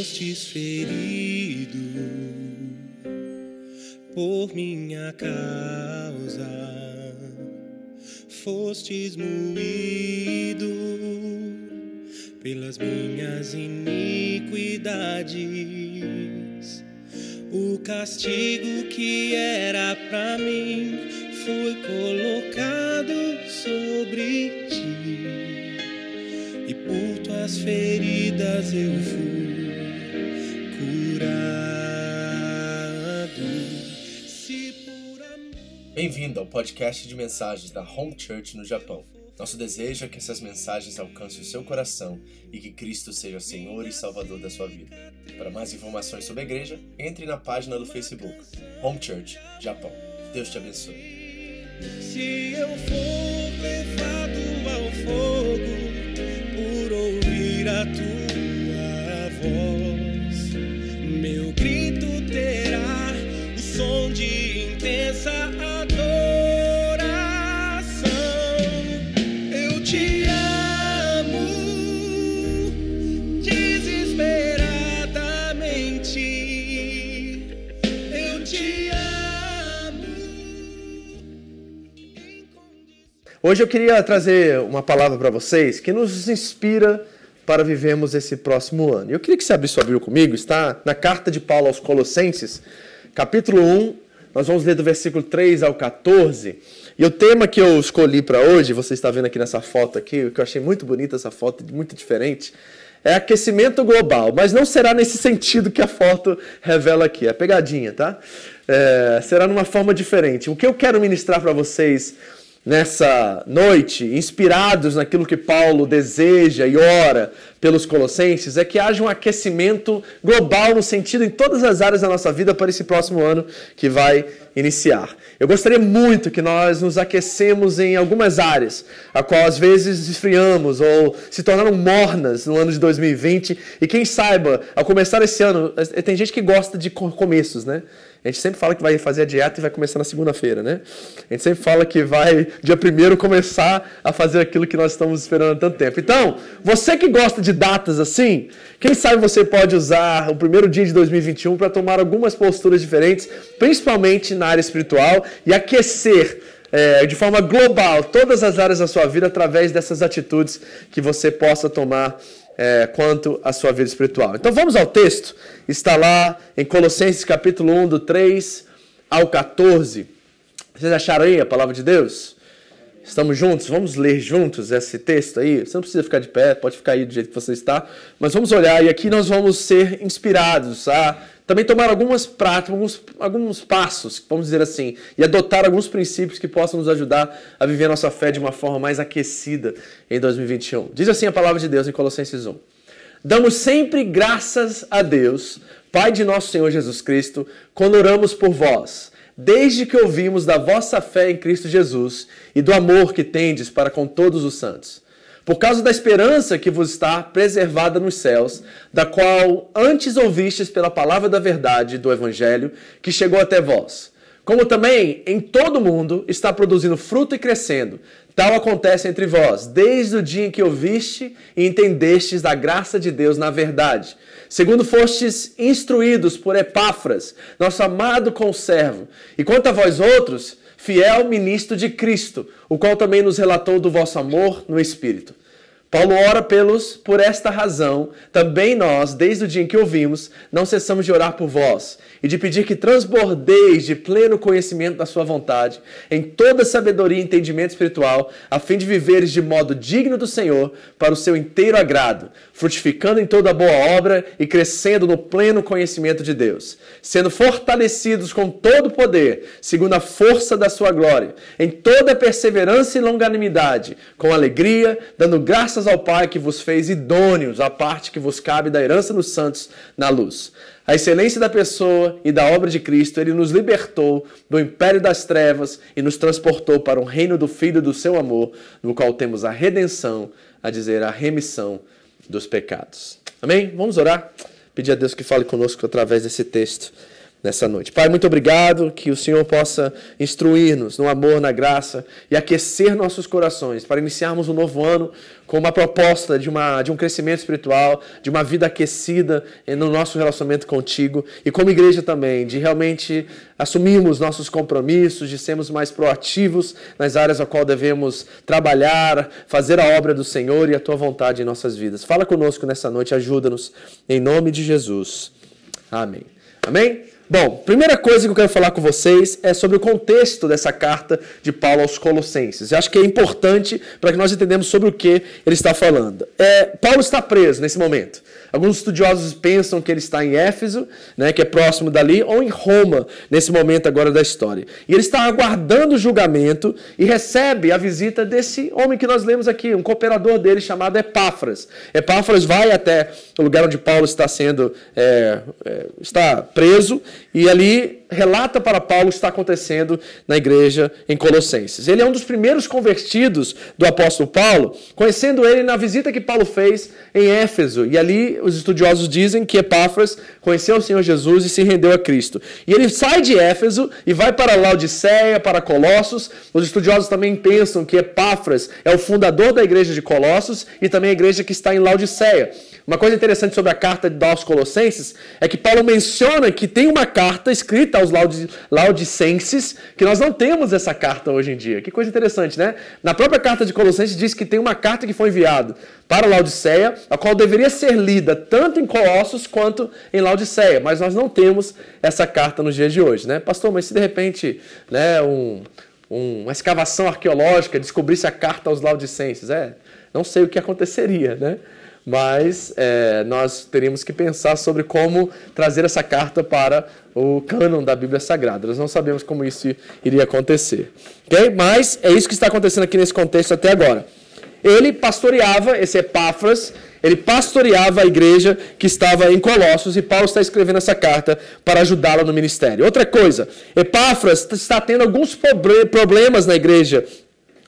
Fostes ferido por minha causa, fostes moído pelas minhas iniquidades. O castigo que era podcast de mensagens da Home Church no Japão. Nosso desejo é que essas mensagens alcancem o seu coração e que Cristo seja o Senhor e Salvador da sua vida. Para mais informações sobre a igreja, entre na página do Facebook Home Church Japão. Deus te abençoe. Hoje eu queria trazer uma palavra para vocês que nos inspira para vivermos esse próximo ano. Eu queria que você abrisse sua Bíblia comigo, está na carta de Paulo aos Colossenses, capítulo 1, nós vamos ler do versículo 3 ao 14. E o tema que eu escolhi para hoje, você está vendo aqui nessa foto aqui, que eu achei muito bonita essa foto, muito diferente, é aquecimento global, mas não será nesse sentido que a foto revela aqui, é pegadinha, tá? É, será numa forma diferente. O que eu quero ministrar para vocês nessa noite, inspirados naquilo que Paulo deseja e ora pelos colossenses, é que haja um aquecimento global no sentido em todas as áreas da nossa vida para esse próximo ano que vai iniciar. Eu gostaria muito que nós nos aquecemos em algumas áreas, a qual às vezes esfriamos ou se tornaram mornas no ano de 2020, e quem saiba, ao começar esse ano, tem gente que gosta de começos, né? A gente sempre fala que vai fazer a dieta e vai começar na segunda-feira, né? A gente sempre fala que vai, dia primeiro, começar a fazer aquilo que nós estamos esperando há tanto tempo. Então, você que gosta de datas assim, quem sabe você pode usar o primeiro dia de 2021 para tomar algumas posturas diferentes, principalmente na área espiritual, e aquecer é, de forma global todas as áreas da sua vida através dessas atitudes que você possa tomar é, quanto à sua vida espiritual. Então vamos ao texto, está lá em Colossenses capítulo 1, do 3 ao 14. Vocês acharam aí a palavra de Deus? Estamos juntos? Vamos ler juntos esse texto aí? Você não precisa ficar de pé, pode ficar aí do jeito que você está, mas vamos olhar e aqui nós vamos ser inspirados a também tomar algumas práticas, alguns, alguns passos, vamos dizer assim, e adotar alguns princípios que possam nos ajudar a viver a nossa fé de uma forma mais aquecida em 2021. Diz assim a palavra de Deus em Colossenses 1. Damos sempre graças a Deus, Pai de nosso Senhor Jesus Cristo, quando oramos por vós, desde que ouvimos da vossa fé em Cristo Jesus e do amor que tendes para com todos os santos por causa da esperança que vos está preservada nos céus, da qual antes ouvistes pela palavra da verdade do Evangelho, que chegou até vós. Como também em todo o mundo está produzindo fruto e crescendo. Tal acontece entre vós, desde o dia em que ouviste e entendestes da graça de Deus na verdade. Segundo fostes instruídos por Epáfras, nosso amado conservo. E quanto a vós outros, fiel ministro de Cristo, o qual também nos relatou do vosso amor no Espírito. Paulo ora pelos, por esta razão, também nós, desde o dia em que ouvimos, não cessamos de orar por vós e de pedir que transbordeis de pleno conhecimento da sua vontade, em toda sabedoria e entendimento espiritual, a fim de viveres de modo digno do Senhor, para o seu inteiro agrado, frutificando em toda boa obra e crescendo no pleno conhecimento de Deus, sendo fortalecidos com todo o poder, segundo a força da sua glória, em toda perseverança e longanimidade, com alegria, dando graças ao Pai que vos fez idôneos à parte que vos cabe da herança dos santos na luz. A excelência da pessoa e da obra de Cristo, ele nos libertou do império das trevas e nos transportou para o reino do Filho do seu amor, no qual temos a redenção, a dizer, a remissão dos pecados. Amém? Vamos orar? Pedir a Deus que fale conosco através desse texto nessa noite. Pai, muito obrigado que o Senhor possa instruir-nos no amor, na graça e aquecer nossos corações para iniciarmos um novo ano com uma proposta de, uma, de um crescimento espiritual, de uma vida aquecida no nosso relacionamento contigo e como igreja também, de realmente assumirmos nossos compromissos, de sermos mais proativos nas áreas a qual devemos trabalhar, fazer a obra do Senhor e a tua vontade em nossas vidas. Fala conosco nessa noite, ajuda-nos em nome de Jesus. Amém. Amém? Bom, primeira coisa que eu quero falar com vocês é sobre o contexto dessa carta de Paulo aos Colossenses. Eu acho que é importante para que nós entendamos sobre o que ele está falando. É, Paulo está preso nesse momento. Alguns estudiosos pensam que ele está em Éfeso, né, que é próximo dali, ou em Roma, nesse momento agora da história. E ele está aguardando o julgamento e recebe a visita desse homem que nós lemos aqui, um cooperador dele chamado Epáfras. Epáfras vai até o lugar onde Paulo está sendo é, é, está preso e ali relata para Paulo o que está acontecendo na igreja em Colossenses. Ele é um dos primeiros convertidos do apóstolo Paulo, conhecendo ele na visita que Paulo fez em Éfeso. E ali os estudiosos dizem que Epáfras conheceu o Senhor Jesus e se rendeu a Cristo. E ele sai de Éfeso e vai para Laodiceia, para Colossos. Os estudiosos também pensam que Epáfras é o fundador da igreja de Colossos e também a igreja que está em Laodiceia. Uma coisa interessante sobre a carta aos Colossenses é que Paulo menciona que tem uma carta escrita aos Laodicenses, que nós não temos essa carta hoje em dia. Que coisa interessante, né? Na própria carta de Colossenses diz que tem uma carta que foi enviada para Laodiceia, a qual deveria ser lida tanto em Colossos quanto em Laodiceia, mas nós não temos essa carta nos dias de hoje, né? Pastor, mas se de repente, né, um, um, uma escavação arqueológica descobrisse a carta aos Laodicenses, é, não sei o que aconteceria, né? Mas é, nós teríamos que pensar sobre como trazer essa carta para o cânon da Bíblia Sagrada. Nós não sabemos como isso iria acontecer. Okay? Mas é isso que está acontecendo aqui nesse contexto até agora. Ele pastoreava, esse Epáfras, ele pastoreava a igreja que estava em Colossos e Paulo está escrevendo essa carta para ajudá-la no ministério. Outra coisa, Epáfras está tendo alguns problemas na igreja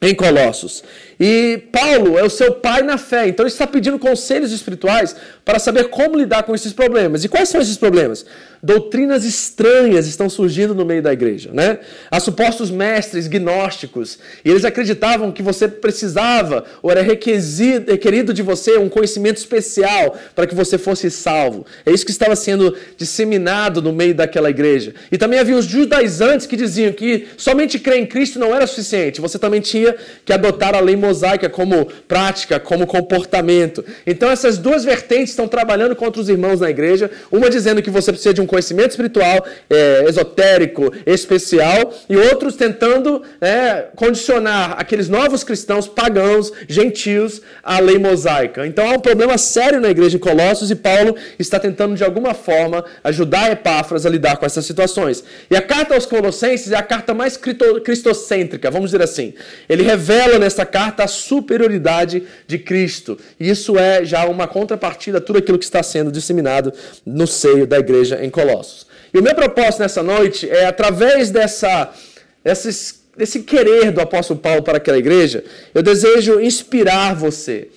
em Colossos. E Paulo é o seu pai na fé, então ele está pedindo conselhos espirituais para saber como lidar com esses problemas. E quais são esses problemas? Doutrinas estranhas estão surgindo no meio da igreja, né? Há supostos mestres gnósticos, e eles acreditavam que você precisava, ou era requerido de você um conhecimento especial para que você fosse salvo. É isso que estava sendo disseminado no meio daquela igreja. E também havia os judaizantes que diziam que somente crer em Cristo não era suficiente, você também tinha que adotar a lei mosaica como prática, como comportamento. Então essas duas vertentes estão trabalhando contra os irmãos na igreja, uma dizendo que você precisa de um conhecimento espiritual é, esotérico, especial, e outros tentando é, condicionar aqueles novos cristãos pagãos, gentios, à lei mosaica. Então há um problema sério na igreja em Colossos e Paulo está tentando de alguma forma ajudar Epáfras a lidar com essas situações. E a carta aos Colossenses é a carta mais cristocêntrica, vamos dizer assim. Ele revela nessa carta a superioridade de Cristo. E isso é já uma contrapartida tudo aquilo que está sendo disseminado no seio da igreja em Colossos. E o meu propósito nessa noite é, através dessa, desses, desse querer do apóstolo Paulo para aquela igreja, eu desejo inspirar você,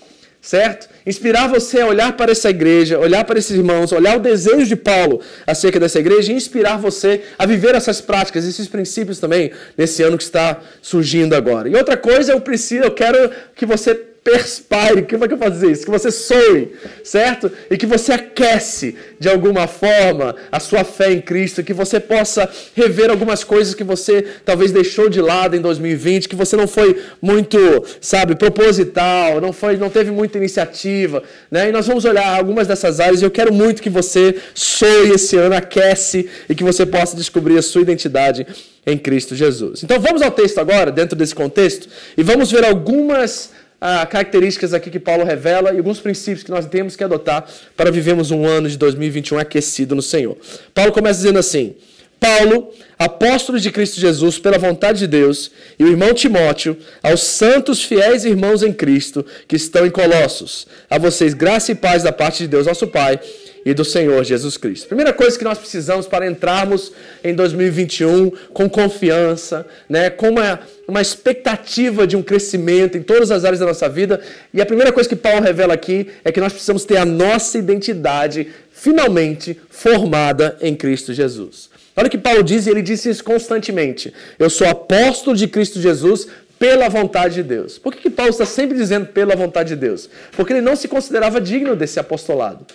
certo? Inspirar você a olhar para essa igreja, olhar para esses irmãos, olhar o desejo de Paulo acerca dessa igreja e inspirar você a viver essas práticas, esses princípios também, nesse ano que está surgindo agora. E outra coisa, eu preciso, eu quero que você perspire, como é que eu posso dizer isso? Que você soe, certo? E que você aquece de alguma forma a sua fé em Cristo, que você possa rever algumas coisas que você talvez deixou de lado em 2020, que você não foi muito, sabe, proposital, não foi, não teve muita iniciativa, né? E nós vamos olhar algumas dessas áreas e eu quero muito que você soe esse ano, aquece e que você possa descobrir a sua identidade em Cristo Jesus. Então vamos ao texto agora, dentro desse contexto, e vamos ver algumas ah, características aqui que Paulo revela e alguns princípios que nós temos que adotar para vivermos um ano de 2021 aquecido no Senhor. Paulo começa dizendo assim: Paulo, apóstolo de Cristo Jesus, pela vontade de Deus, e o irmão Timóteo, aos santos fiéis irmãos em Cristo que estão em Colossos, a vocês graça e paz da parte de Deus, nosso Pai e do Senhor Jesus Cristo. Primeira coisa que nós precisamos para entrarmos em 2021 com confiança, né, com uma, uma expectativa de um crescimento em todas as áreas da nossa vida. E a primeira coisa que Paulo revela aqui é que nós precisamos ter a nossa identidade finalmente formada em Cristo Jesus. Olha o que Paulo diz, e ele disse isso constantemente. Eu sou apóstolo de Cristo Jesus pela vontade de Deus. Por que, que Paulo está sempre dizendo pela vontade de Deus? Porque ele não se considerava digno desse apostolado.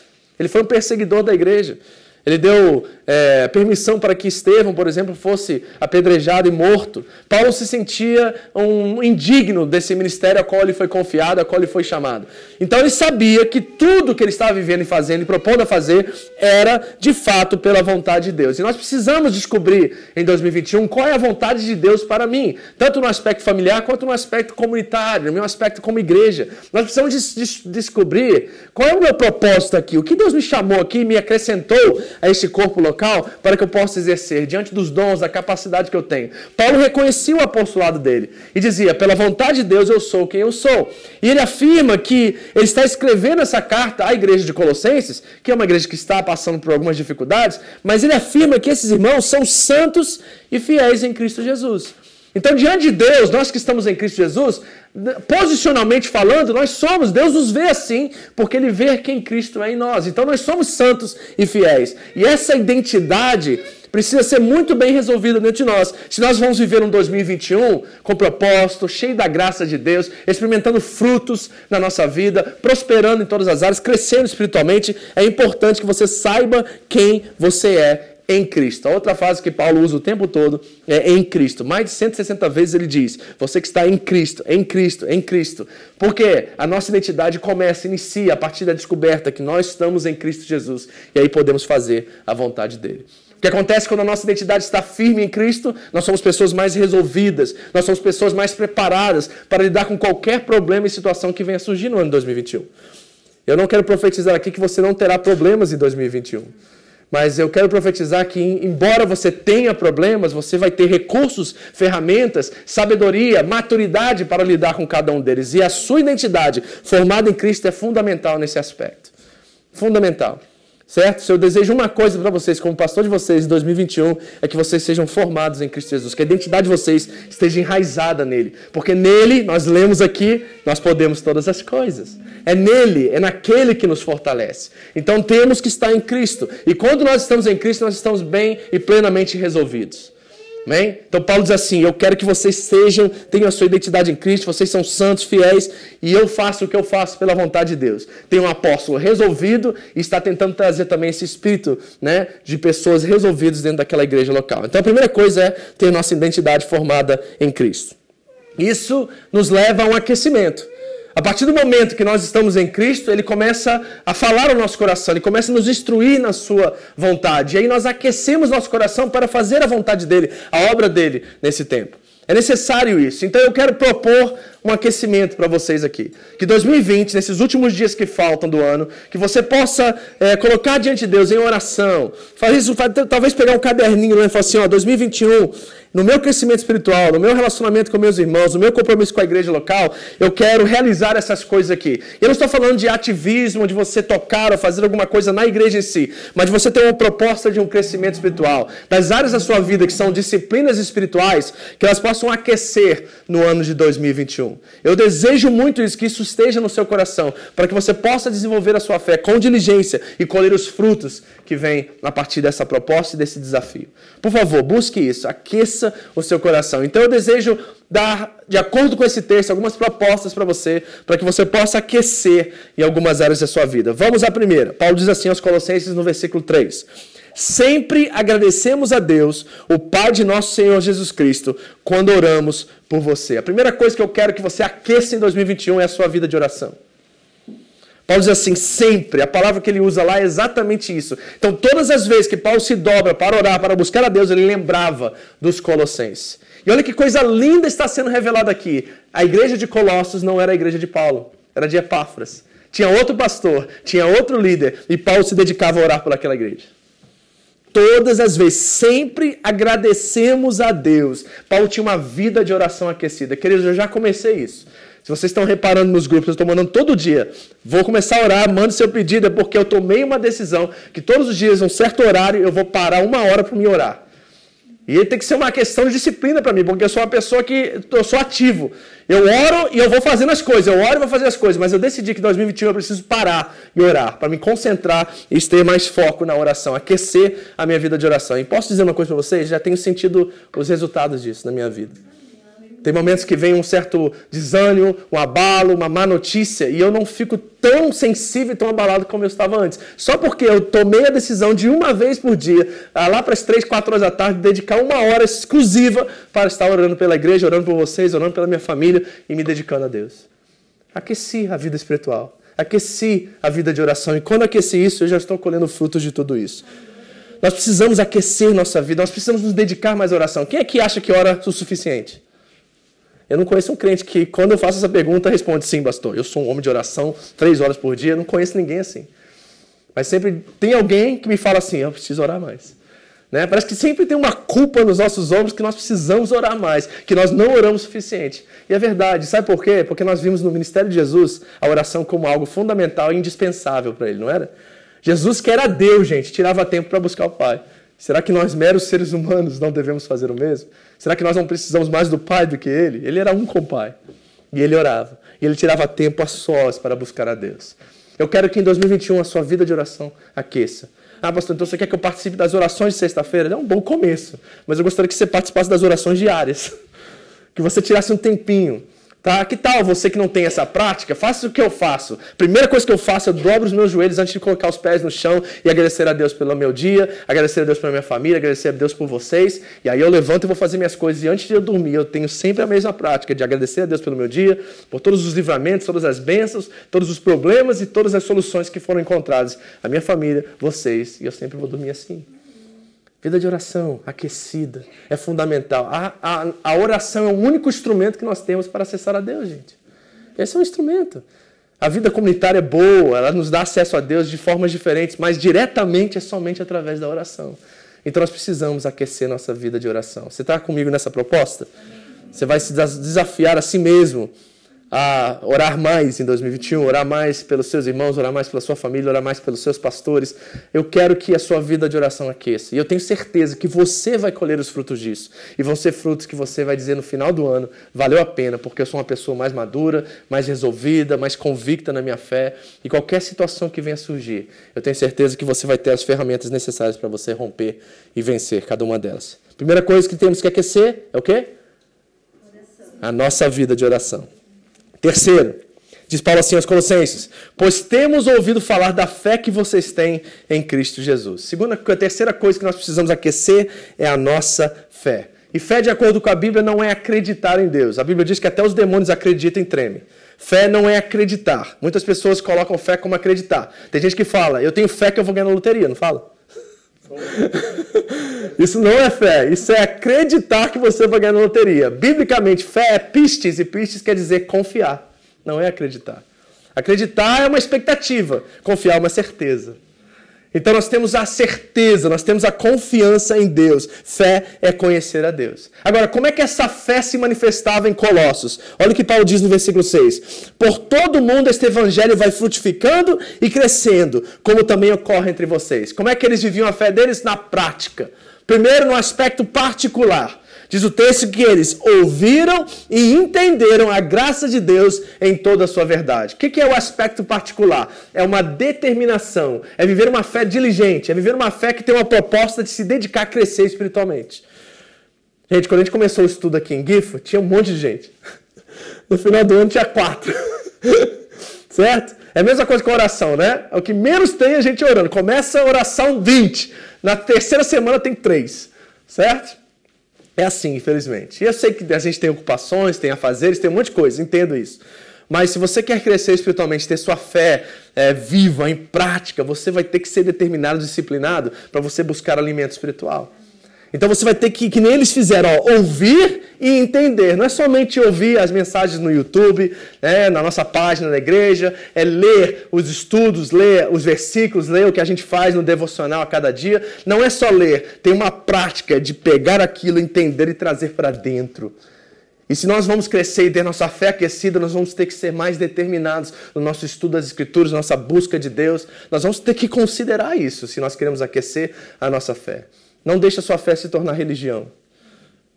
Ele foi um perseguidor da igreja. Ele deu é, permissão para que Estevão, por exemplo, fosse apedrejado e morto. Paulo se sentia um indigno desse ministério a qual ele foi confiado, a qual ele foi chamado. Então ele sabia que tudo que ele estava vivendo e fazendo e propondo a fazer era de fato pela vontade de Deus. E nós precisamos descobrir em 2021 qual é a vontade de Deus para mim, tanto no aspecto familiar quanto no aspecto comunitário, no meu aspecto como igreja. Nós precisamos de, de, descobrir qual é o meu propósito aqui, o que Deus me chamou aqui, me acrescentou a este corpo local para que eu possa exercer diante dos dons, da capacidade que eu tenho. Paulo reconhecia o apostolado dele e dizia: pela vontade de Deus eu sou quem eu sou. E ele afirma que ele está escrevendo essa carta à igreja de Colossenses, que é uma igreja que está passando por algumas dificuldades, mas ele afirma que esses irmãos são santos e fiéis em Cristo Jesus. Então, diante de Deus, nós que estamos em Cristo Jesus, posicionalmente falando, nós somos, Deus nos vê assim, porque Ele vê quem Cristo é em nós. Então, nós somos santos e fiéis. E essa identidade precisa ser muito bem resolvida dentro de nós. Se nós vamos viver um 2021 com propósito, cheio da graça de Deus, experimentando frutos na nossa vida, prosperando em todas as áreas, crescendo espiritualmente, é importante que você saiba quem você é em Cristo. A outra frase que Paulo usa o tempo todo é em Cristo. Mais de 160 vezes ele diz: Você que está em Cristo, em Cristo, em Cristo. Porque a nossa identidade começa, inicia a partir da descoberta que nós estamos em Cristo Jesus. E aí podemos fazer a vontade dele. O que acontece quando a nossa identidade está firme em Cristo? Nós somos pessoas mais resolvidas, nós somos pessoas mais preparadas para lidar com qualquer problema e situação que venha surgir no ano de 2021. Eu não quero profetizar aqui que você não terá problemas em 2021. Mas eu quero profetizar que, embora você tenha problemas, você vai ter recursos, ferramentas, sabedoria, maturidade para lidar com cada um deles. E a sua identidade formada em Cristo é fundamental nesse aspecto. Fundamental. Certo? Se eu desejo uma coisa para vocês, como pastor de vocês em 2021, é que vocês sejam formados em Cristo Jesus, que a identidade de vocês esteja enraizada nele. Porque nele, nós lemos aqui, nós podemos todas as coisas. É nele, é naquele que nos fortalece. Então temos que estar em Cristo. E quando nós estamos em Cristo, nós estamos bem e plenamente resolvidos. Amém? Então Paulo diz assim: Eu quero que vocês sejam, tenham a sua identidade em Cristo, vocês são santos, fiéis, e eu faço o que eu faço pela vontade de Deus. Tem um apóstolo resolvido e está tentando trazer também esse espírito né, de pessoas resolvidas dentro daquela igreja local. Então a primeira coisa é ter nossa identidade formada em Cristo. Isso nos leva a um aquecimento. A partir do momento que nós estamos em Cristo, ele começa a falar ao nosso coração, ele começa a nos instruir na sua vontade. E aí nós aquecemos nosso coração para fazer a vontade dele, a obra dele nesse tempo. É necessário isso. Então eu quero propor um aquecimento para vocês aqui. Que 2020, nesses últimos dias que faltam do ano, que você possa é, colocar diante de Deus em oração. Isso, talvez pegar um caderninho e falar assim, ó, 2021 no meu crescimento espiritual, no meu relacionamento com meus irmãos, no meu compromisso com a igreja local, eu quero realizar essas coisas aqui. Eu não estou falando de ativismo, de você tocar ou fazer alguma coisa na igreja em si, mas de você ter uma proposta de um crescimento espiritual. Das áreas da sua vida que são disciplinas espirituais, que elas possam aquecer no ano de 2021. Eu desejo muito isso, que isso esteja no seu coração, para que você possa desenvolver a sua fé com diligência e colher os frutos que vêm a partir dessa proposta e desse desafio. Por favor, busque isso, aqueça o seu coração. Então eu desejo dar, de acordo com esse texto, algumas propostas para você, para que você possa aquecer em algumas áreas da sua vida. Vamos à primeira. Paulo diz assim aos Colossenses no versículo 3. Sempre agradecemos a Deus, o Pai de nosso Senhor Jesus Cristo, quando oramos por você. A primeira coisa que eu quero que você aqueça em 2021 é a sua vida de oração. Paulo diz assim, sempre. A palavra que ele usa lá é exatamente isso. Então, todas as vezes que Paulo se dobra para orar, para buscar a Deus, ele lembrava dos Colossenses. E olha que coisa linda está sendo revelada aqui. A igreja de Colossos não era a igreja de Paulo, era de Epáfras. Tinha outro pastor, tinha outro líder, e Paulo se dedicava a orar por aquela igreja. Todas as vezes, sempre agradecemos a Deus. Paulo tinha uma vida de oração aquecida. Queridos, eu já comecei isso. Se vocês estão reparando nos grupos, eu estou mandando todo dia. Vou começar a orar, mande seu pedido, é porque eu tomei uma decisão que todos os dias, um certo horário, eu vou parar uma hora para me orar. E tem que ser uma questão de disciplina para mim, porque eu sou uma pessoa que eu sou ativo. Eu oro e eu vou fazendo as coisas. Eu oro e vou fazer as coisas, mas eu decidi que em 2021 eu preciso parar e orar, para me concentrar e ter mais foco na oração, aquecer a minha vida de oração. E posso dizer uma coisa para vocês? Já tenho sentido os resultados disso na minha vida. Tem momentos que vem um certo desânimo, um abalo, uma má notícia, e eu não fico tão sensível e tão abalado como eu estava antes. Só porque eu tomei a decisão de uma vez por dia, lá para as três, quatro horas da tarde, dedicar uma hora exclusiva para estar orando pela igreja, orando por vocês, orando pela minha família e me dedicando a Deus. Aqueci a vida espiritual, aqueci a vida de oração, e quando aqueci isso, eu já estou colhendo frutos de tudo isso. Nós precisamos aquecer nossa vida, nós precisamos nos dedicar mais à oração. Quem é que acha que ora o suficiente? Eu não conheço um crente que, quando eu faço essa pergunta, responde sim, pastor. Eu sou um homem de oração três horas por dia. Eu não conheço ninguém assim. Mas sempre tem alguém que me fala assim: eu preciso orar mais. Né? Parece que sempre tem uma culpa nos nossos ombros que nós precisamos orar mais, que nós não oramos o suficiente. E é verdade. Sabe por quê? Porque nós vimos no ministério de Jesus a oração como algo fundamental e indispensável para ele, não era? Jesus, que era Deus, gente, tirava tempo para buscar o Pai. Será que nós, meros seres humanos, não devemos fazer o mesmo? Será que nós não precisamos mais do Pai do que ele? Ele era um com o Pai. E ele orava. E ele tirava tempo a sós para buscar a Deus. Eu quero que em 2021 a sua vida de oração aqueça. Ah, pastor, então você quer que eu participe das orações de sexta-feira? É um bom começo. Mas eu gostaria que você participasse das orações diárias. Que você tirasse um tempinho Tá? Que tal você que não tem essa prática? Faça o que eu faço. Primeira coisa que eu faço, eu dobro os meus joelhos antes de colocar os pés no chão e agradecer a Deus pelo meu dia, agradecer a Deus pela minha família, agradecer a Deus por vocês. E aí eu levanto e vou fazer minhas coisas. E antes de eu dormir, eu tenho sempre a mesma prática de agradecer a Deus pelo meu dia, por todos os livramentos, todas as bênçãos, todos os problemas e todas as soluções que foram encontradas. A minha família, vocês. E eu sempre vou dormir assim. Vida de oração aquecida é fundamental. A, a, a oração é o único instrumento que nós temos para acessar a Deus, gente. Esse é um instrumento. A vida comunitária é boa, ela nos dá acesso a Deus de formas diferentes, mas diretamente é somente através da oração. Então nós precisamos aquecer nossa vida de oração. Você está comigo nessa proposta? Você vai se desafiar a si mesmo a orar mais em 2021, orar mais pelos seus irmãos, orar mais pela sua família, orar mais pelos seus pastores. Eu quero que a sua vida de oração aqueça. E eu tenho certeza que você vai colher os frutos disso. E vão ser frutos que você vai dizer no final do ano: valeu a pena, porque eu sou uma pessoa mais madura, mais resolvida, mais convicta na minha fé. E qualquer situação que venha surgir, eu tenho certeza que você vai ter as ferramentas necessárias para você romper e vencer cada uma delas. Primeira coisa que temos que aquecer é o quê? Oração. A nossa vida de oração. Terceiro, diz Paulo assim aos Colossenses: Pois temos ouvido falar da fé que vocês têm em Cristo Jesus. Segunda, a terceira coisa que nós precisamos aquecer é a nossa fé. E fé, de acordo com a Bíblia, não é acreditar em Deus. A Bíblia diz que até os demônios acreditam e tremem. Fé não é acreditar. Muitas pessoas colocam fé como acreditar. Tem gente que fala, eu tenho fé que eu vou ganhar na loteria, não fala? Isso não é fé, isso é acreditar que você vai ganhar na loteria. Biblicamente, fé é pistes, e pistes quer dizer confiar, não é acreditar. Acreditar é uma expectativa, confiar é uma certeza. Então nós temos a certeza, nós temos a confiança em Deus. Fé é conhecer a Deus. Agora, como é que essa fé se manifestava em Colossos? Olha o que Paulo diz no versículo 6. Por todo mundo este evangelho vai frutificando e crescendo, como também ocorre entre vocês. Como é que eles viviam a fé deles? Na prática. Primeiro, no aspecto particular. Diz o texto que eles ouviram e entenderam a graça de Deus em toda a sua verdade. O que é o aspecto particular? É uma determinação, é viver uma fé diligente, é viver uma fé que tem uma proposta de se dedicar a crescer espiritualmente. Gente, quando a gente começou o estudo aqui em GIF, tinha um monte de gente. No final do ano tinha quatro. certo? É a mesma coisa com oração, né? É o que menos tem a gente orando. Começa a oração 20. Na terceira semana tem três. Certo? É assim, infelizmente. E eu sei que a gente tem ocupações, tem afazeres, tem um monte de coisa, entendo isso. Mas se você quer crescer espiritualmente, ter sua fé é, viva, em prática, você vai ter que ser determinado, disciplinado para você buscar alimento espiritual. Então você vai ter que, que nem eles fizeram, ó, ouvir e entender. Não é somente ouvir as mensagens no YouTube, né, na nossa página da igreja, é ler os estudos, ler os versículos, ler o que a gente faz no devocional a cada dia. Não é só ler, tem uma prática de pegar aquilo, entender e trazer para dentro. E se nós vamos crescer e ter nossa fé aquecida, nós vamos ter que ser mais determinados no nosso estudo das Escrituras, nossa busca de Deus. Nós vamos ter que considerar isso se nós queremos aquecer a nossa fé. Não deixe a sua fé se tornar religião.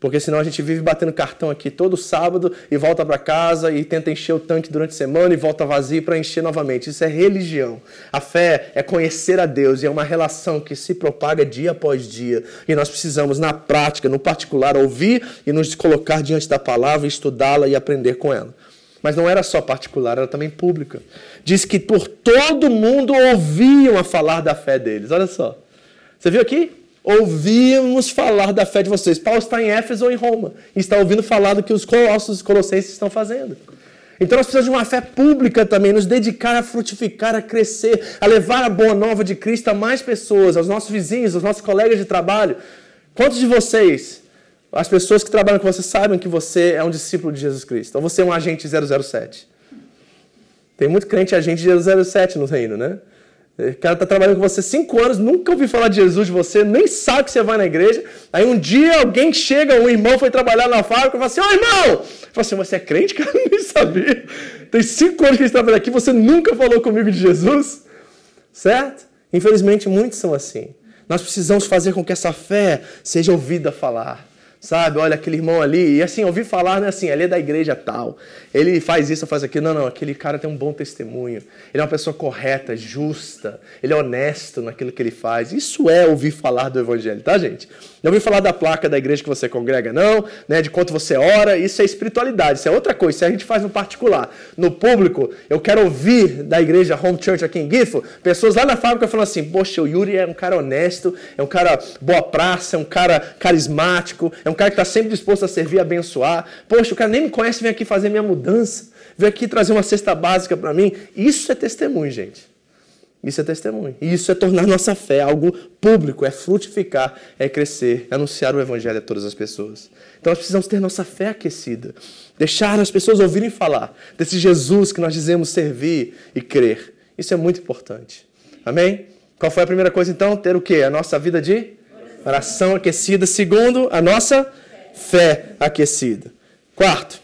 Porque senão a gente vive batendo cartão aqui todo sábado e volta para casa e tenta encher o tanque durante a semana e volta vazio para encher novamente. Isso é religião. A fé é conhecer a Deus e é uma relação que se propaga dia após dia. E nós precisamos, na prática, no particular, ouvir e nos colocar diante da palavra, estudá-la e aprender com ela. Mas não era só particular, era também pública. Diz que por todo mundo ouviam a falar da fé deles. Olha só. Você viu aqui? Ouvíamos falar da fé de vocês. Paulo está em Éfeso ou em Roma e está ouvindo falar do que os colossos colossenses estão fazendo. Então nós precisamos de uma fé pública também, nos dedicar a frutificar, a crescer, a levar a boa nova de Cristo a mais pessoas, aos nossos vizinhos, aos nossos colegas de trabalho. Quantos de vocês, as pessoas que trabalham com você, sabem que você é um discípulo de Jesus Cristo? Ou você é um agente 007? Tem muito crente agente de 007 no reino, né? O cara está trabalhando com você cinco anos, nunca ouviu falar de Jesus de você, nem sabe que você vai na igreja. Aí um dia alguém chega, um irmão foi trabalhar na fábrica e fala assim: Ô irmão! Fala assim: Você é crente? Cara, nem sabia. Tem cinco anos que você trabalha aqui, você nunca falou comigo de Jesus? Certo? Infelizmente, muitos são assim. Nós precisamos fazer com que essa fé seja ouvida falar. Sabe, olha aquele irmão ali, e assim, ouvi falar, né, assim, ele é da igreja tal, ele faz isso, faz aquilo. Não, não, aquele cara tem um bom testemunho, ele é uma pessoa correta, justa, ele é honesto naquilo que ele faz. Isso é ouvir falar do evangelho, tá, gente? Não ouvi falar da placa da igreja que você congrega, não, né, de quanto você ora, isso é espiritualidade, isso é outra coisa, isso a gente faz no particular. No público, eu quero ouvir da igreja Home Church aqui em Gifo, pessoas lá na fábrica falando assim, poxa, o Yuri é um cara honesto, é um cara boa praça, é um cara carismático, é um um cara que está sempre disposto a servir, a abençoar. Poxa, o cara nem me conhece, vem aqui fazer minha mudança, vem aqui trazer uma cesta básica para mim. Isso é testemunho, gente. Isso é testemunho. E isso é tornar nossa fé algo público, é frutificar, é crescer, é anunciar o evangelho a todas as pessoas. Então nós precisamos ter nossa fé aquecida, deixar as pessoas ouvirem falar desse Jesus que nós dizemos servir e crer. Isso é muito importante. Amém? Qual foi a primeira coisa então? Ter o quê? A nossa vida de Oração aquecida. Segundo, a nossa fé aquecida. Quarto,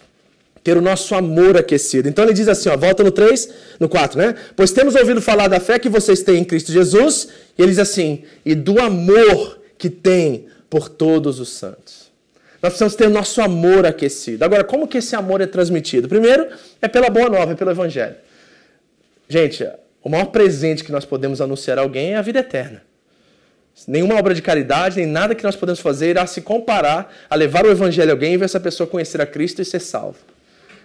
ter o nosso amor aquecido. Então ele diz assim, ó, volta no 3, no 4, né? Pois temos ouvido falar da fé que vocês têm em Cristo Jesus, e ele diz assim, e do amor que tem por todos os santos. Nós precisamos ter o nosso amor aquecido. Agora, como que esse amor é transmitido? Primeiro, é pela boa nova, é pelo evangelho. Gente, o maior presente que nós podemos anunciar a alguém é a vida eterna. Nenhuma obra de caridade, nem nada que nós podemos fazer irá se comparar a levar o evangelho a alguém e ver essa pessoa conhecer a Cristo e ser salvo.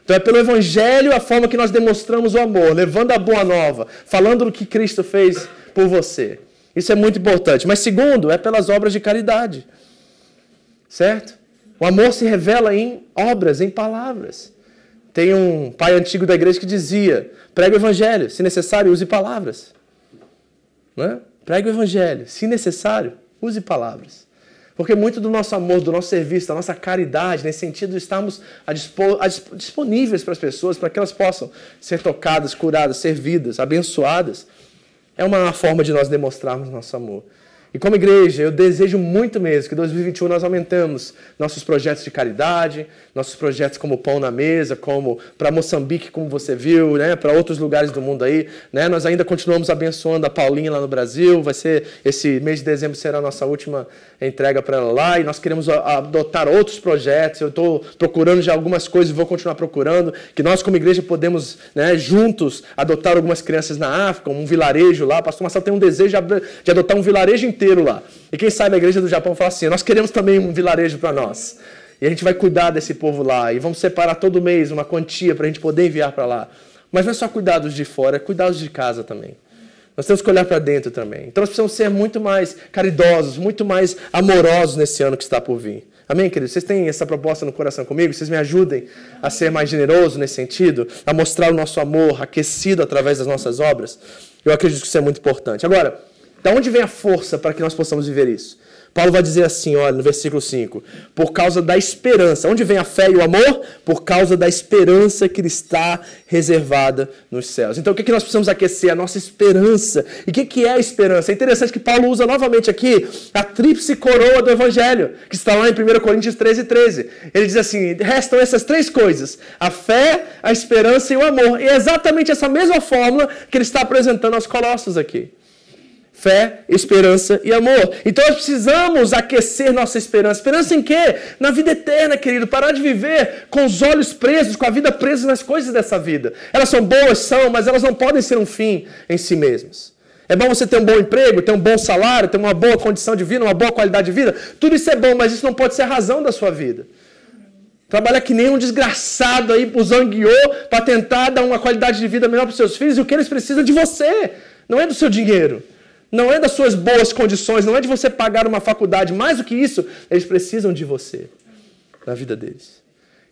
Então é pelo evangelho a forma que nós demonstramos o amor, levando a boa nova, falando do que Cristo fez por você. Isso é muito importante. Mas segundo, é pelas obras de caridade. Certo? O amor se revela em obras, em palavras. Tem um pai antigo da igreja que dizia: pregue o evangelho, se necessário, use palavras. Não é? Pregue o evangelho. Se necessário, use palavras. Porque muito do nosso amor, do nosso serviço, da nossa caridade, nesse sentido de estarmos disponíveis para as pessoas, para que elas possam ser tocadas, curadas, servidas, abençoadas, é uma forma de nós demonstrarmos nosso amor. E como igreja, eu desejo muito mesmo que em 2021 nós aumentamos nossos projetos de caridade, nossos projetos como Pão na Mesa, como para Moçambique, como você viu, né, para outros lugares do mundo aí. Né? Nós ainda continuamos abençoando a Paulinha lá no Brasil. Vai ser esse mês de dezembro será a nossa última entrega para ela lá e nós queremos adotar outros projetos. Eu estou procurando já algumas coisas e vou continuar procurando que nós como igreja podemos, né, juntos adotar algumas crianças na África, um vilarejo lá. O pastor Marcelo tem um desejo de adotar um vilarejo inteiro inteiro lá. E quem sabe a igreja do Japão fala assim: nós queremos também um vilarejo para nós. E a gente vai cuidar desse povo lá. E vamos separar todo mês uma quantia para a gente poder enviar para lá. Mas não é só cuidar dos de fora, é cuidar de casa também. Nós temos que olhar para dentro também. Então nós precisamos ser muito mais caridosos, muito mais amorosos nesse ano que está por vir. Amém, queridos? Vocês têm essa proposta no coração comigo? Vocês me ajudem a ser mais generoso nesse sentido? A mostrar o nosso amor aquecido através das nossas obras? Eu acredito que isso é muito importante. Agora, da onde vem a força para que nós possamos viver isso? Paulo vai dizer assim, olha, no versículo 5: Por causa da esperança. Onde vem a fé e o amor? Por causa da esperança que está reservada nos céus. Então, o que, que nós precisamos aquecer? A nossa esperança. E o que, que é a esperança? É interessante que Paulo usa novamente aqui a tríplice coroa do Evangelho, que está lá em 1 Coríntios 13, 13. Ele diz assim: restam essas três coisas: a fé, a esperança e o amor. E é exatamente essa mesma fórmula que ele está apresentando aos Colossos aqui. Fé, esperança e amor. Então nós precisamos aquecer nossa esperança. Esperança em quê? Na vida eterna, querido. Parar de viver com os olhos presos, com a vida presa nas coisas dessa vida. Elas são boas, são, mas elas não podem ser um fim em si mesmas. É bom você ter um bom emprego, ter um bom salário, ter uma boa condição de vida, uma boa qualidade de vida. Tudo isso é bom, mas isso não pode ser a razão da sua vida. Trabalha que nem um desgraçado aí, o zangueou para tentar dar uma qualidade de vida melhor para os seus filhos e o que eles precisam é de você, não é do seu dinheiro. Não é das suas boas condições, não é de você pagar uma faculdade. Mais do que isso, eles precisam de você na vida deles.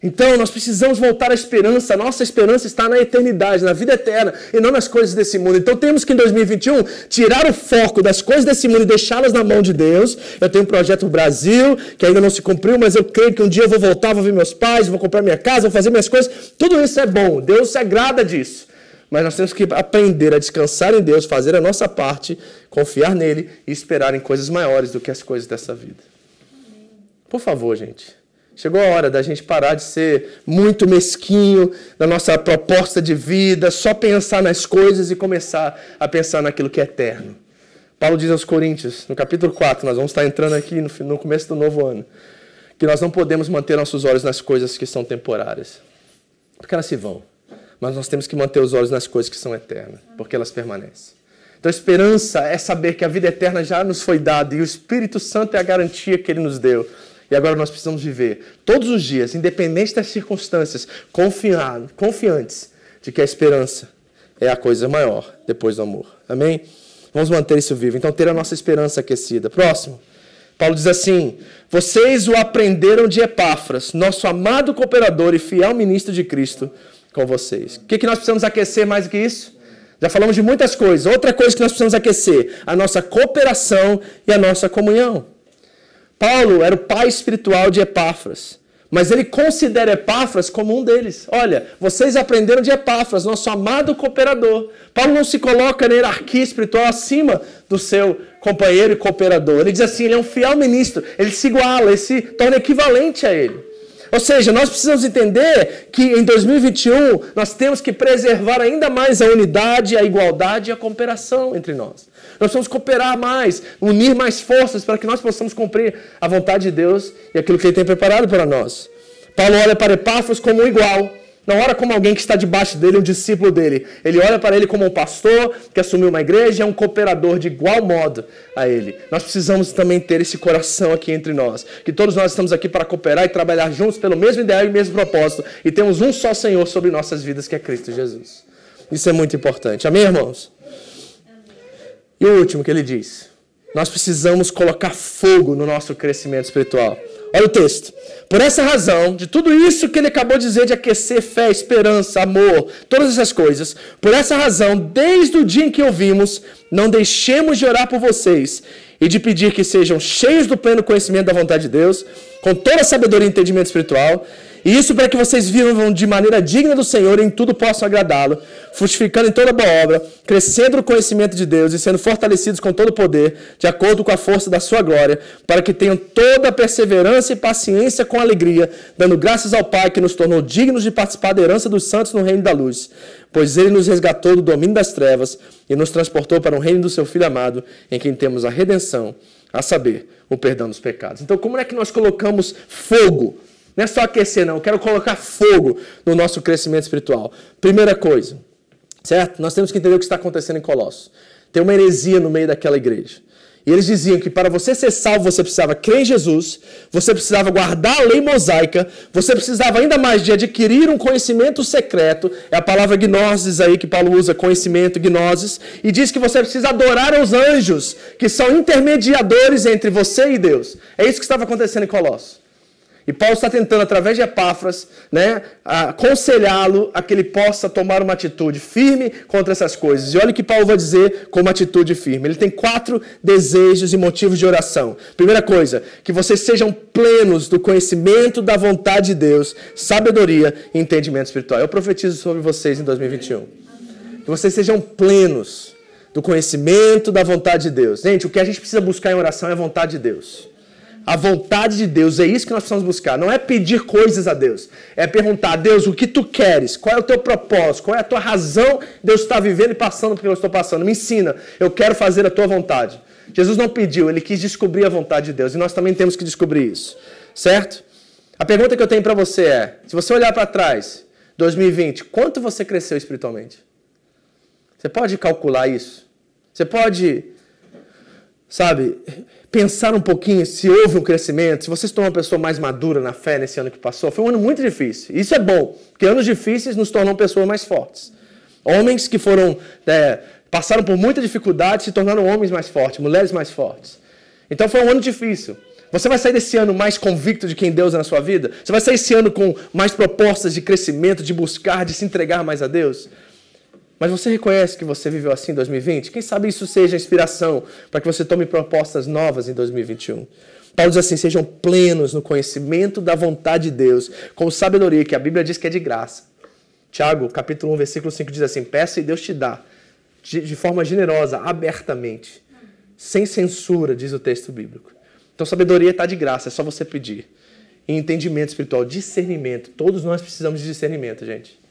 Então, nós precisamos voltar à esperança. Nossa esperança está na eternidade, na vida eterna, e não nas coisas desse mundo. Então, temos que em 2021 tirar o foco das coisas desse mundo e deixá-las na mão de Deus. Eu tenho um projeto no Brasil que ainda não se cumpriu, mas eu creio que um dia eu vou voltar, vou ver meus pais, vou comprar minha casa, vou fazer minhas coisas. Tudo isso é bom. Deus se agrada disso. Mas nós temos que aprender a descansar em Deus, fazer a nossa parte, confiar nele e esperar em coisas maiores do que as coisas dessa vida. Por favor, gente. Chegou a hora da gente parar de ser muito mesquinho na nossa proposta de vida, só pensar nas coisas e começar a pensar naquilo que é eterno. Paulo diz aos Coríntios, no capítulo 4, nós vamos estar entrando aqui no, no começo do novo ano, que nós não podemos manter nossos olhos nas coisas que são temporárias, porque elas se vão mas nós temos que manter os olhos nas coisas que são eternas, porque elas permanecem. Então, a esperança é saber que a vida eterna já nos foi dada e o Espírito Santo é a garantia que ele nos deu. E agora nós precisamos viver todos os dias, independente das circunstâncias, confiantes de que a esperança é a coisa maior depois do amor. Amém? Vamos manter isso vivo. Então, ter a nossa esperança aquecida. Próximo. Paulo diz assim: Vocês o aprenderam de Epáfras, nosso amado cooperador e fiel ministro de Cristo com vocês. O que, que nós precisamos aquecer mais do que isso? Já falamos de muitas coisas. Outra coisa que nós precisamos aquecer: a nossa cooperação e a nossa comunhão. Paulo era o pai espiritual de Epáfras. Mas ele considera Epáfras como um deles. Olha, vocês aprenderam de Epáfras, nosso amado cooperador. Paulo não se coloca na hierarquia espiritual acima do seu companheiro e cooperador. Ele diz assim: ele é um fiel ministro, ele se iguala, ele se torna equivalente a ele. Ou seja, nós precisamos entender que em 2021 nós temos que preservar ainda mais a unidade, a igualdade e a cooperação entre nós. Nós precisamos cooperar mais, unir mais forças para que nós possamos cumprir a vontade de Deus e aquilo que Ele tem preparado para nós. Paulo olha para Epáfras como um igual. Não olha como alguém que está debaixo dele, um discípulo dele. Ele olha para ele como um pastor que assumiu uma igreja, é um cooperador de igual modo a ele. Nós precisamos também ter esse coração aqui entre nós. Que todos nós estamos aqui para cooperar e trabalhar juntos pelo mesmo ideal e mesmo propósito. E temos um só Senhor sobre nossas vidas, que é Cristo Jesus. Isso é muito importante. Amém, irmãos? E o último que ele diz: nós precisamos colocar fogo no nosso crescimento espiritual. Olha o texto. Por essa razão, de tudo isso que ele acabou de dizer, de aquecer fé, esperança, amor, todas essas coisas, por essa razão, desde o dia em que ouvimos, não deixemos de orar por vocês e de pedir que sejam cheios do pleno conhecimento da vontade de Deus, com toda a sabedoria e entendimento espiritual e isso para que vocês vivam de maneira digna do Senhor e em tudo possam agradá-lo, frutificando em toda boa obra, crescendo no conhecimento de Deus e sendo fortalecidos com todo o poder, de acordo com a força da sua glória, para que tenham toda a perseverança e paciência com alegria, dando graças ao Pai que nos tornou dignos de participar da herança dos santos no reino da luz. Pois ele nos resgatou do domínio das trevas e nos transportou para o reino do seu Filho amado, em quem temos a redenção, a saber, o perdão dos pecados. Então, como é que nós colocamos fogo não é só aquecer, não. Eu quero colocar fogo no nosso crescimento espiritual. Primeira coisa, certo? Nós temos que entender o que está acontecendo em Colossos. Tem uma heresia no meio daquela igreja. E eles diziam que para você ser salvo, você precisava crer em Jesus, você precisava guardar a lei mosaica, você precisava ainda mais de adquirir um conhecimento secreto, é a palavra gnosis aí que Paulo usa, conhecimento, gnosis, e diz que você precisa adorar os anjos, que são intermediadores entre você e Deus. É isso que estava acontecendo em Colossos. E Paulo está tentando, através de Epáfras, né, aconselhá-lo a que ele possa tomar uma atitude firme contra essas coisas. E olha o que Paulo vai dizer com uma atitude firme. Ele tem quatro desejos e motivos de oração. Primeira coisa, que vocês sejam plenos do conhecimento da vontade de Deus, sabedoria e entendimento espiritual. Eu profetizo sobre vocês em 2021. Que vocês sejam plenos do conhecimento da vontade de Deus. Gente, o que a gente precisa buscar em oração é a vontade de Deus. A vontade de Deus. É isso que nós precisamos buscar. Não é pedir coisas a Deus. É perguntar, Deus, o que tu queres? Qual é o teu propósito? Qual é a tua razão Deus está vivendo e passando pelo que eu estou passando? Me ensina. Eu quero fazer a tua vontade. Jesus não pediu, ele quis descobrir a vontade de Deus. E nós também temos que descobrir isso. Certo? A pergunta que eu tenho para você é: se você olhar para trás, 2020, quanto você cresceu espiritualmente? Você pode calcular isso? Você pode, sabe, pensar um pouquinho se houve um crescimento, se você se tornou uma pessoa mais madura na fé nesse ano que passou. Foi um ano muito difícil. Isso é bom, porque anos difíceis nos tornam pessoas mais fortes. Homens que foram é, passaram por muita dificuldade se tornaram homens mais fortes, mulheres mais fortes. Então foi um ano difícil. Você vai sair desse ano mais convicto de quem Deus é na sua vida? Você vai sair esse ano com mais propostas de crescimento, de buscar, de se entregar mais a Deus? Mas você reconhece que você viveu assim em 2020? Quem sabe isso seja inspiração para que você tome propostas novas em 2021. Paulo diz assim: sejam plenos no conhecimento da vontade de Deus, com sabedoria, que a Bíblia diz que é de graça. Tiago, capítulo 1, versículo 5 diz assim: Peça e Deus te dá, de, de forma generosa, abertamente, sem censura, diz o texto bíblico. Então, sabedoria está de graça, é só você pedir. E entendimento espiritual, discernimento. Todos nós precisamos de discernimento, gente.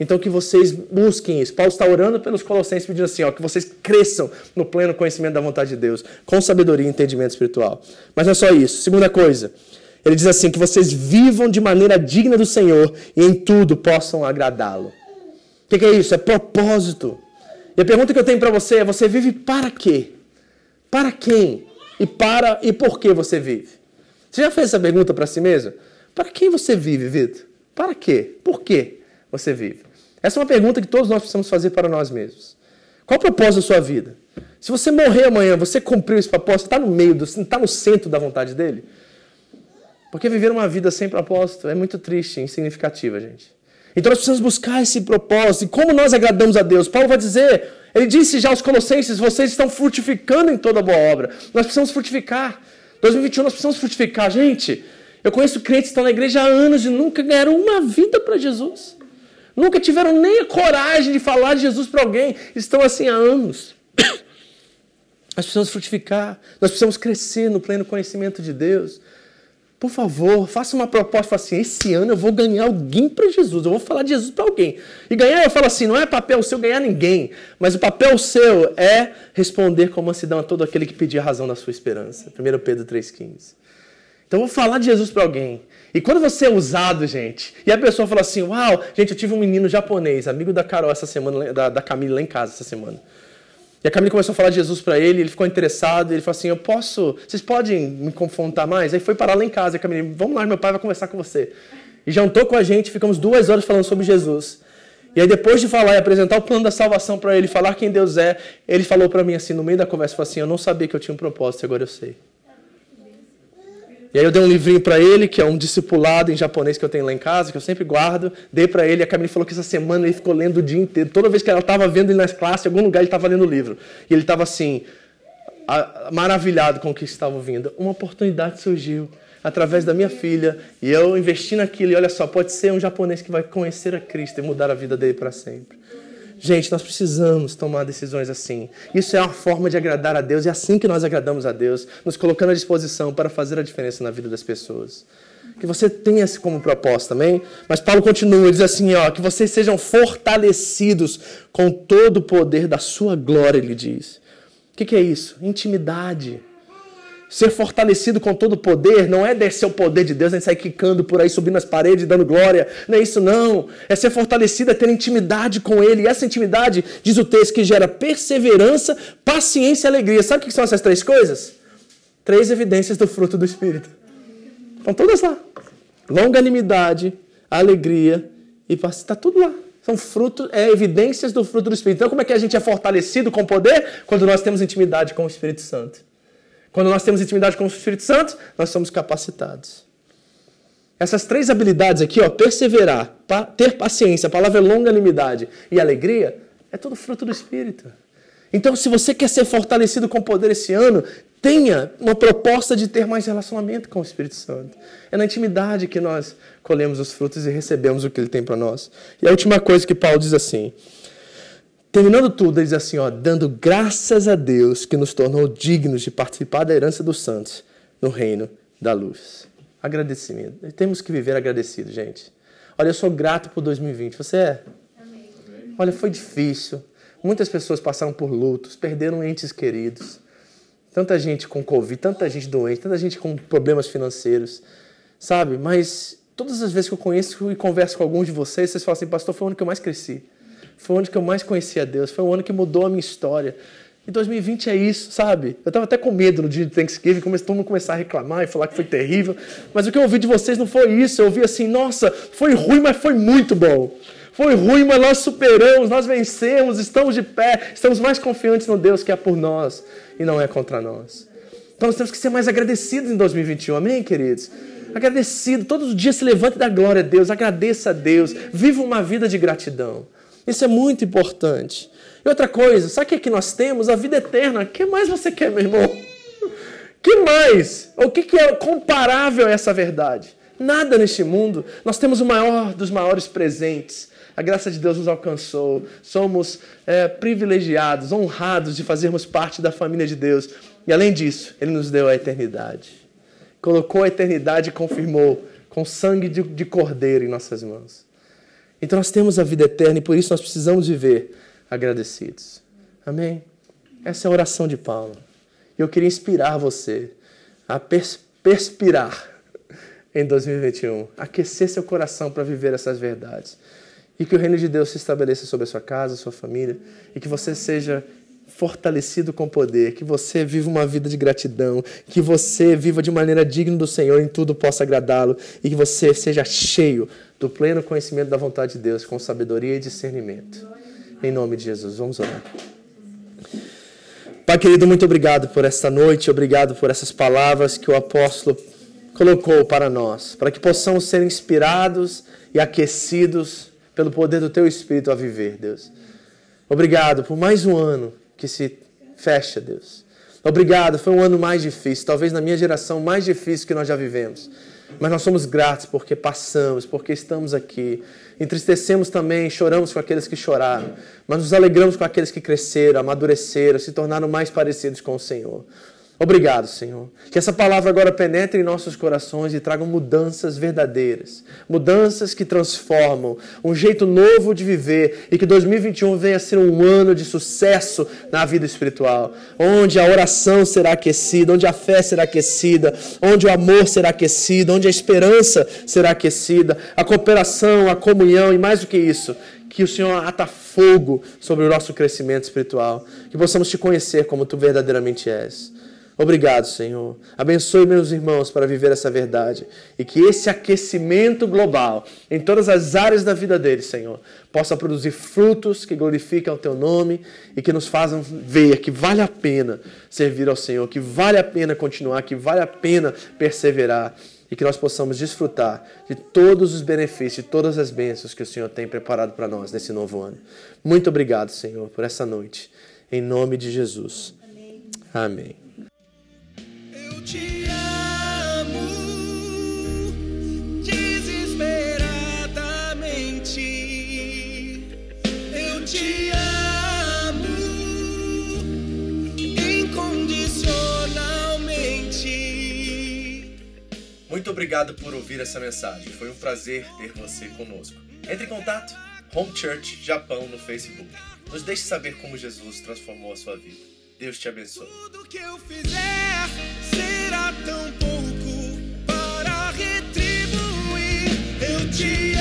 Então que vocês busquem isso. Paulo está orando pelos colossenses pedindo assim, ó, que vocês cresçam no pleno conhecimento da vontade de Deus, com sabedoria e entendimento espiritual. Mas não é só isso. Segunda coisa, ele diz assim, que vocês vivam de maneira digna do Senhor e em tudo possam agradá-lo. O que, é isso? É propósito. E a pergunta que eu tenho para você é, você vive para quê? Para quem? E para e por que você vive? Você já fez essa pergunta para si mesmo? Para quem você vive, Vitor? Para quê? Por que você vive? Essa é uma pergunta que todos nós precisamos fazer para nós mesmos. Qual o propósito da sua vida? Se você morrer amanhã, você cumpriu esse propósito, está no meio, está no centro da vontade dele? Porque viver uma vida sem propósito é muito triste insignificativa, gente. Então nós precisamos buscar esse propósito. E como nós agradamos a Deus? Paulo vai dizer, ele disse já aos Colossenses: vocês estão frutificando em toda boa obra. Nós precisamos frutificar. 2021 nós precisamos frutificar. Gente, eu conheço crentes que estão na igreja há anos e nunca ganharam uma vida para Jesus. Nunca tiveram nem a coragem de falar de Jesus para alguém. Estão assim há anos. Nós precisamos frutificar. Nós precisamos crescer no pleno conhecimento de Deus. Por favor, faça uma proposta fala assim: esse ano eu vou ganhar alguém para Jesus, eu vou falar de Jesus para alguém. E ganhar, eu falo assim: não é papel seu ganhar ninguém, mas o papel seu é responder com mansidão a todo aquele que pedir a razão da sua esperança. 1 Pedro 3,15. Então eu vou falar de Jesus para alguém. E quando você é usado, gente, e a pessoa fala assim: Uau, gente, eu tive um menino japonês, amigo da Carol essa semana, da, da Camila lá em casa essa semana. E a Camila começou a falar de Jesus para ele, ele ficou interessado, ele falou assim: Eu posso, vocês podem me confrontar mais? Aí foi parar lá em casa, a Camila, vamos lá, meu pai vai conversar com você. E jantou com a gente, ficamos duas horas falando sobre Jesus. E aí, depois de falar e apresentar o plano da salvação para ele, falar quem Deus é, ele falou para mim assim, no meio da conversa, falou assim: Eu não sabia que eu tinha um propósito, agora eu sei. E aí eu dei um livrinho para ele, que é um discipulado em japonês que eu tenho lá em casa, que eu sempre guardo. Dei para ele, a Camille falou que essa semana ele ficou lendo o dia inteiro. Toda vez que ela estava vendo ele nas classes, em algum lugar ele estava lendo o livro. E ele estava assim, maravilhado com o que estava ouvindo. Uma oportunidade surgiu através da minha filha, e eu investi naquilo, e olha só, pode ser um japonês que vai conhecer a Cristo e mudar a vida dele para sempre. Gente, nós precisamos tomar decisões assim. Isso é uma forma de agradar a Deus, e é assim que nós agradamos a Deus, nos colocando à disposição para fazer a diferença na vida das pessoas. Que você tenha isso como proposta, amém? Mas Paulo continua, ele diz assim, ó, que vocês sejam fortalecidos com todo o poder da sua glória, ele diz. O que, que é isso? Intimidade. Ser fortalecido com todo o poder não é descer o poder de Deus, nem sair quicando por aí, subindo as paredes, dando glória. Não é isso, não. É ser fortalecido, é ter intimidade com Ele. E essa intimidade, diz o texto, que gera perseverança, paciência e alegria. Sabe o que são essas três coisas? Três evidências do fruto do Espírito. Estão todas lá. Longanimidade, alegria e paciência. Está tudo lá. São frutos, é, evidências do fruto do Espírito. Então, como é que a gente é fortalecido com poder? Quando nós temos intimidade com o Espírito Santo. Quando nós temos intimidade com o Espírito Santo, nós somos capacitados. Essas três habilidades aqui, ó, perseverar, pa ter paciência, a palavra é longanimidade e alegria, é tudo fruto do Espírito. Então, se você quer ser fortalecido com poder esse ano, tenha uma proposta de ter mais relacionamento com o Espírito Santo. É na intimidade que nós colhemos os frutos e recebemos o que ele tem para nós. E a última coisa que Paulo diz assim: Terminando tudo, ele diz assim, ó, dando graças a Deus que nos tornou dignos de participar da herança dos santos no reino da luz. Agradecimento. Temos que viver agradecido, gente. Olha, eu sou grato por 2020. Você é? Olha, foi difícil. Muitas pessoas passaram por lutos, perderam entes queridos. Tanta gente com Covid, tanta gente doente, tanta gente com problemas financeiros, sabe? Mas todas as vezes que eu conheço e converso com alguns de vocês, vocês falam assim, pastor, foi o ano que eu mais cresci. Foi o ano que eu mais conheci a Deus. Foi o ano que mudou a minha história. E 2020 é isso, sabe? Eu estava até com medo no dia de Thanksgiving, todo mundo começar a reclamar e falar que foi terrível. Mas o que eu ouvi de vocês não foi isso. Eu ouvi assim, nossa, foi ruim, mas foi muito bom. Foi ruim, mas nós superamos, nós vencemos, estamos de pé, estamos mais confiantes no Deus que é por nós e não é contra nós. Então nós temos que ser mais agradecidos em 2021, amém, queridos? Agradecido, todos os dias se levante da glória a Deus, agradeça a Deus, viva uma vida de gratidão. Isso é muito importante. E outra coisa, sabe o que, é que nós temos? A vida eterna. O que mais você quer, meu irmão? que mais? O que, é comparável a essa verdade? Nada neste mundo. Nós temos o maior dos maiores presentes. A graça de Deus nos alcançou. Somos é, privilegiados, honrados de fazermos parte da família de Deus. E além disso, Ele nos deu a eternidade. Colocou a eternidade e confirmou com sangue de, de cordeiro em nossas mãos. Então nós temos a vida eterna e por isso nós precisamos viver agradecidos. Amém? Essa é a oração de Paulo. E eu queria inspirar você a pers perspirar em 2021, aquecer seu coração para viver essas verdades. E que o reino de Deus se estabeleça sobre a sua casa, sua família, e que você seja fortalecido com poder, que você viva uma vida de gratidão, que você viva de maneira digna do Senhor, em tudo possa agradá-lo, e que você seja cheio do pleno conhecimento da vontade de Deus, com sabedoria e discernimento. Em nome de Jesus, vamos orar. Pai querido, muito obrigado por esta noite, obrigado por essas palavras que o apóstolo colocou para nós, para que possamos ser inspirados e aquecidos pelo poder do Teu Espírito a viver, Deus. Obrigado por mais um ano que se fecha, Deus. Obrigado, foi um ano mais difícil, talvez na minha geração mais difícil que nós já vivemos. Mas nós somos gratos porque passamos, porque estamos aqui. Entristecemos também, choramos com aqueles que choraram, mas nos alegramos com aqueles que cresceram, amadureceram, se tornaram mais parecidos com o Senhor. Obrigado, Senhor. Que essa palavra agora penetre em nossos corações e traga mudanças verdadeiras, mudanças que transformam, um jeito novo de viver e que 2021 venha a ser um ano de sucesso na vida espiritual, onde a oração será aquecida, onde a fé será aquecida, onde o amor será aquecido, onde a esperança será aquecida, a cooperação, a comunhão e mais do que isso, que o Senhor ata fogo sobre o nosso crescimento espiritual, que possamos te conhecer como tu verdadeiramente és. Obrigado, Senhor. Abençoe meus irmãos para viver essa verdade e que esse aquecimento global em todas as áreas da vida deles, Senhor, possa produzir frutos que glorifiquem o teu nome e que nos façam ver que vale a pena servir ao Senhor, que vale a pena continuar, que vale a pena perseverar e que nós possamos desfrutar de todos os benefícios, de todas as bênçãos que o Senhor tem preparado para nós nesse novo ano. Muito obrigado, Senhor, por essa noite. Em nome de Jesus. Amém. Eu Muito obrigado por ouvir essa mensagem. Foi um prazer ter você conosco. Entre em contato Home Church Japão no Facebook. Nos deixe saber como Jesus transformou a sua vida. Deus te abençoe. Tudo que eu fizer será tão pouco para retribuir. Eu te